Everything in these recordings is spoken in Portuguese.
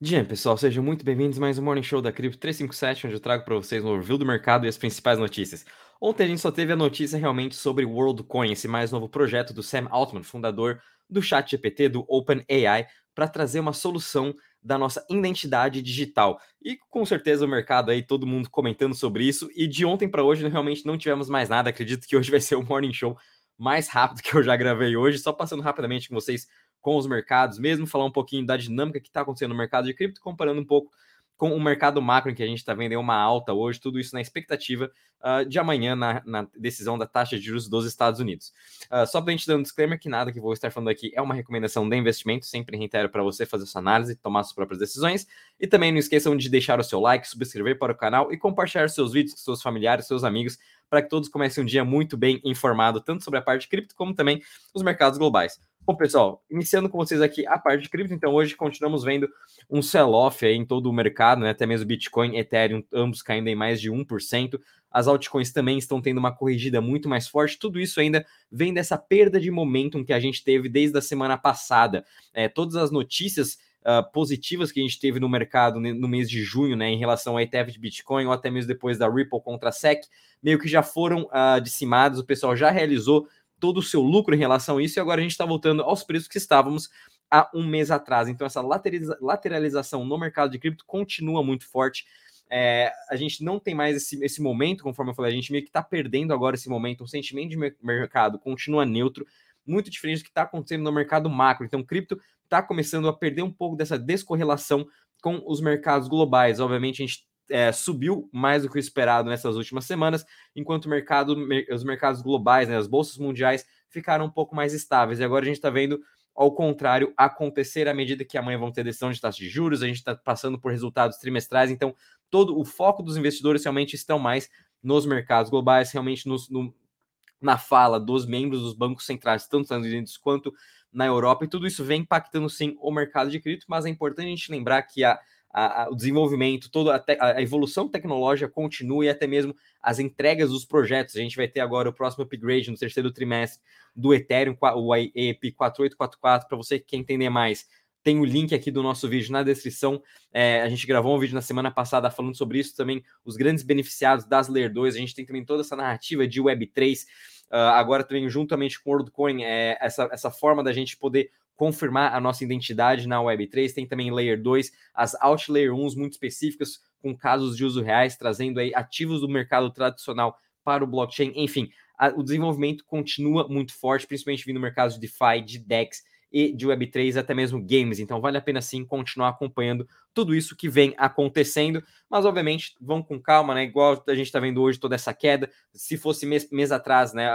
Dia, pessoal, sejam muito bem-vindos a mais um Morning Show da Cripto 357, onde eu trago para vocês um overview do mercado e as principais notícias. Ontem a gente só teve a notícia realmente sobre WorldCoin, esse mais novo projeto do Sam Altman, fundador do ChatGPT, do OpenAI, para trazer uma solução da nossa identidade digital. E com certeza o mercado aí, todo mundo comentando sobre isso. E de ontem para hoje realmente não tivemos mais nada. Acredito que hoje vai ser o Morning Show mais rápido que eu já gravei hoje. Só passando rapidamente com vocês com os mercados, mesmo falar um pouquinho da dinâmica que está acontecendo no mercado de cripto, comparando um pouco com o mercado macro, em que a gente está vendo uma alta hoje, tudo isso na expectativa uh, de amanhã na, na, decisão da taxa de juros dos Estados Unidos. Uh, só para a gente dar um disclaimer que nada que vou estar falando aqui é uma recomendação de investimento, sempre reitero para você fazer sua análise, tomar suas próprias decisões, e também não esqueçam de deixar o seu like, subscrever para o canal e compartilhar seus vídeos com seus familiares, seus amigos, para que todos comecem um dia muito bem informado, tanto sobre a parte cripto como também os mercados globais. Bom, pessoal, iniciando com vocês aqui a parte de cripto, então hoje continuamos vendo um sell-off em todo o mercado, né? até mesmo Bitcoin, Ethereum, ambos caindo em mais de 1%. As altcoins também estão tendo uma corrigida muito mais forte. Tudo isso ainda vem dessa perda de momentum que a gente teve desde a semana passada. É, todas as notícias uh, positivas que a gente teve no mercado no mês de junho, né, em relação ao ETF de Bitcoin, ou até mesmo depois da Ripple contra a SEC, meio que já foram uh, o pessoal já realizou todo o seu lucro em relação a isso, e agora a gente está voltando aos preços que estávamos há um mês atrás. Então, essa lateralização no mercado de cripto continua muito forte. É, a gente não tem mais esse, esse momento, conforme eu falei, a gente meio que está perdendo agora esse momento. O sentimento de mercado continua neutro, muito diferente do que está acontecendo no mercado macro. Então, cripto está começando a perder um pouco dessa descorrelação com os mercados globais. Obviamente, a gente é, subiu mais do que o esperado nessas últimas semanas, enquanto o mercado, os mercados globais, né, as bolsas mundiais, ficaram um pouco mais estáveis. E agora a gente está vendo ao contrário acontecer à medida que amanhã vão ter decisão de taxa de juros, a gente está passando por resultados trimestrais, então todo o foco dos investidores realmente estão mais nos mercados globais, realmente nos, no, na fala dos membros dos bancos centrais, tanto nos Estados Unidos quanto na Europa, e tudo isso vem impactando sim o mercado de cripto, mas é importante a gente lembrar que a a, a, o desenvolvimento, toda a, te, a, evolução tecnológica continua e até mesmo as entregas dos projetos. A gente vai ter agora o próximo upgrade no terceiro trimestre do Ethereum, o EIP 4844, para você que quer entender mais. Tem o link aqui do nosso vídeo na descrição. É, a gente gravou um vídeo na semana passada falando sobre isso também, os grandes beneficiados das Layer 2. A gente tem também toda essa narrativa de Web3. Uh, ah, agora também, juntamente com o WorldCoin, é, essa, essa forma da gente poder confirmar a nossa identidade na Web3. Tem também Layer 2, as Out Layer 1 muito específicas, com casos de uso reais, trazendo aí ativos do mercado tradicional para o blockchain. Enfim, a, o desenvolvimento continua muito forte, principalmente vindo no mercado de DeFi, de DEX e de Web3, até mesmo games. Então vale a pena sim continuar acompanhando tudo isso que vem acontecendo, mas obviamente vão com calma, né? Igual a gente está vendo hoje toda essa queda. Se fosse mês, mês atrás, né?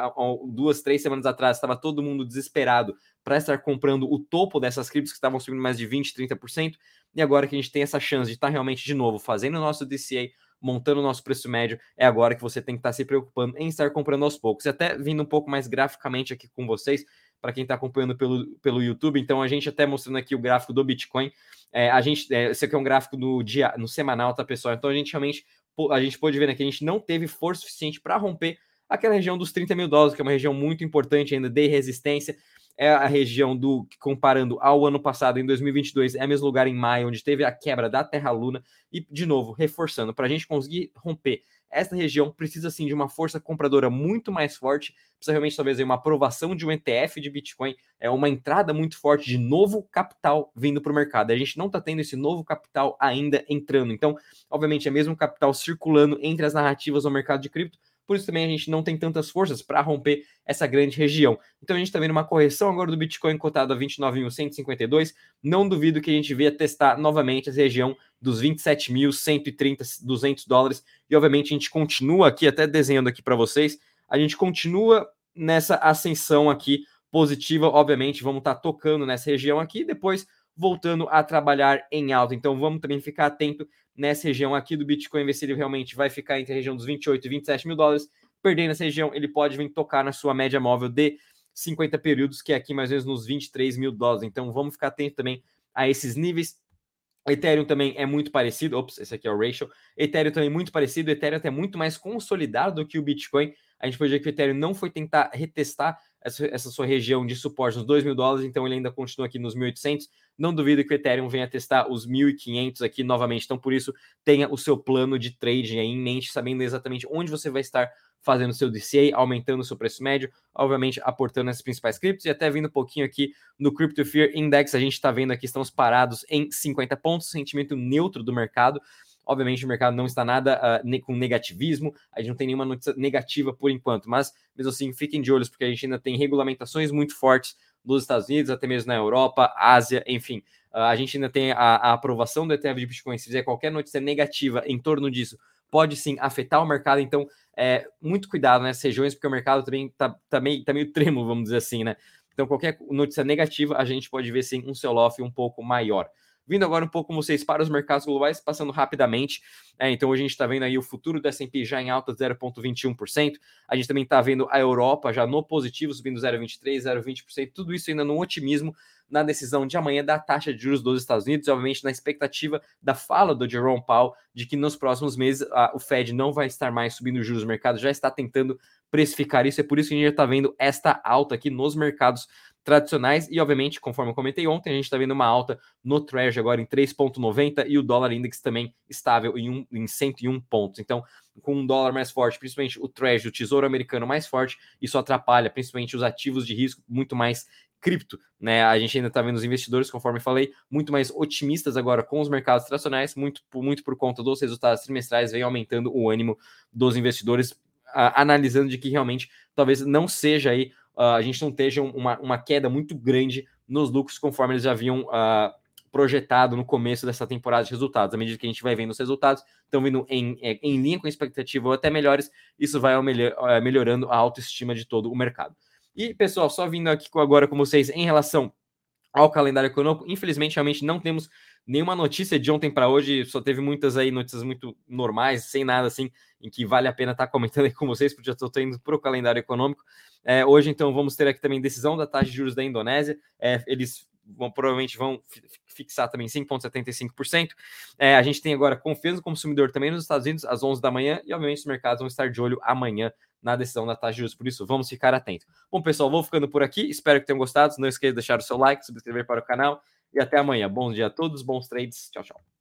Duas, três semanas atrás, estava todo mundo desesperado para estar comprando o topo dessas criptos que estavam subindo mais de 20, 30%. E agora que a gente tem essa chance de estar tá realmente de novo fazendo o nosso DCA, montando o nosso preço médio, é agora que você tem que estar tá se preocupando em estar comprando aos poucos. E até vindo um pouco mais graficamente aqui com vocês, para quem está acompanhando pelo, pelo YouTube. Então, a gente até mostrando aqui o gráfico do Bitcoin. É, a gente, é, esse aqui é um gráfico no dia, no semanal, tá, pessoal? Então, a gente realmente, a gente pode ver aqui, a gente não teve força suficiente para romper aquela região dos 30 mil dólares, que é uma região muito importante ainda de resistência. É a região do, comparando ao ano passado, em 2022, é o mesmo lugar em maio, onde teve a quebra da Terra-Luna. E, de novo, reforçando, para a gente conseguir romper esta região precisa sim de uma força compradora muito mais forte, precisa realmente talvez uma aprovação de um ETF de Bitcoin, é uma entrada muito forte de novo capital vindo para o mercado. A gente não está tendo esse novo capital ainda entrando. Então, obviamente, é mesmo capital circulando entre as narrativas do mercado de cripto, por isso também a gente não tem tantas forças para romper essa grande região. Então a gente está vendo uma correção agora do Bitcoin cotado a 29.152. Não duvido que a gente venha testar novamente essa região dos 27.130, 200 dólares. E obviamente a gente continua aqui, até desenhando aqui para vocês, a gente continua nessa ascensão aqui positiva. Obviamente vamos estar tá tocando nessa região aqui, depois voltando a trabalhar em alta. Então vamos também ficar atento nessa região aqui do Bitcoin, ver se ele realmente vai ficar entre a região dos 28 e 27 mil dólares. Perdendo essa região, ele pode vir tocar na sua média móvel de 50 períodos, que é aqui mais ou menos nos 23 mil dólares. Então vamos ficar atento também a esses níveis. Ethereum também é muito parecido. Ops, esse aqui é o ratio. Ethereum também é muito parecido. Ethereum é muito mais consolidado do que o Bitcoin. A gente pode ver que o Ethereum não foi tentar retestar essa, essa sua região de suporte nos 2 mil dólares, então ele ainda continua aqui nos 1.800. Não duvido que o Ethereum venha testar os 1.500 aqui novamente, então por isso tenha o seu plano de trading aí em mente, sabendo exatamente onde você vai estar fazendo seu DCA, aumentando o seu preço médio, obviamente aportando essas principais criptos e até vindo um pouquinho aqui no Crypto Fear Index, a gente está vendo aqui, estamos parados em 50 pontos, sentimento neutro do mercado. Obviamente, o mercado não está nada uh, com negativismo, a gente não tem nenhuma notícia negativa por enquanto, mas mesmo assim, fiquem de olhos, porque a gente ainda tem regulamentações muito fortes nos Estados Unidos, até mesmo na Europa, Ásia, enfim. Uh, a gente ainda tem a, a, aprovação do ETF de Bitcoin. Se fizer qualquer notícia negativa em torno disso, pode sim afetar o mercado. Então, é, muito cuidado nessas regiões, porque o mercado também está tá meio, tá meio tremo, vamos dizer assim, né? Então, qualquer notícia negativa, a gente pode ver sim um sell-off um pouco maior. Vindo agora um pouco com vocês para os mercados globais, passando rapidamente. É, então, hoje a gente está vendo aí o futuro do S&P já em alta de 0,21%. A gente também está vendo a Europa já no positivo, subindo 0,23%, 0,20%. Tudo isso ainda no otimismo na decisão de amanhã da taxa de juros dos Estados Unidos, obviamente na expectativa da fala do Jerome Powell de que nos próximos meses a, o Fed não vai estar mais subindo os juros, o mercado já está tentando precificar isso, é por isso que a gente está vendo esta alta aqui nos mercados tradicionais e, obviamente, conforme eu comentei ontem, a gente está vendo uma alta no Treasury agora em 3,90 e o dólar index também estável em, um, em 101 pontos. Então, com um dólar mais forte, principalmente o Treasury, o Tesouro Americano mais forte, isso atrapalha principalmente os ativos de risco muito mais cripto, né? A gente ainda está vendo os investidores, conforme falei, muito mais otimistas agora com os mercados tradicionais, muito, muito por conta dos resultados trimestrais, vem aumentando o ânimo dos investidores, analisando de que realmente talvez não seja aí a gente não esteja uma, uma queda muito grande nos lucros, conforme eles haviam uh, projetado no começo dessa temporada de resultados. À medida que a gente vai vendo os resultados, estão vindo em, é, em linha com a expectativa ou até melhores, isso vai é, melhorando a autoestima de todo o mercado. E, pessoal, só vindo aqui agora com vocês em relação ao calendário econômico, infelizmente, realmente não temos nenhuma notícia de ontem para hoje, só teve muitas aí notícias muito normais, sem nada assim, em que vale a pena estar tá comentando aí com vocês, porque já estou indo para o calendário econômico. É, hoje, então, vamos ter aqui também decisão da taxa de juros da Indonésia. É, eles vão, provavelmente vão fixar também 5,75%. É, a gente tem agora confiança do consumidor também nos Estados Unidos às 11 da manhã e, obviamente, os mercados vão estar de olho amanhã na decisão da taxa de juros. Por isso, vamos ficar atentos. Bom, pessoal, vou ficando por aqui. Espero que tenham gostado. Não esqueça de deixar o seu like, subscrever para o canal e até amanhã. Bom dia a todos, bons trades. Tchau, tchau.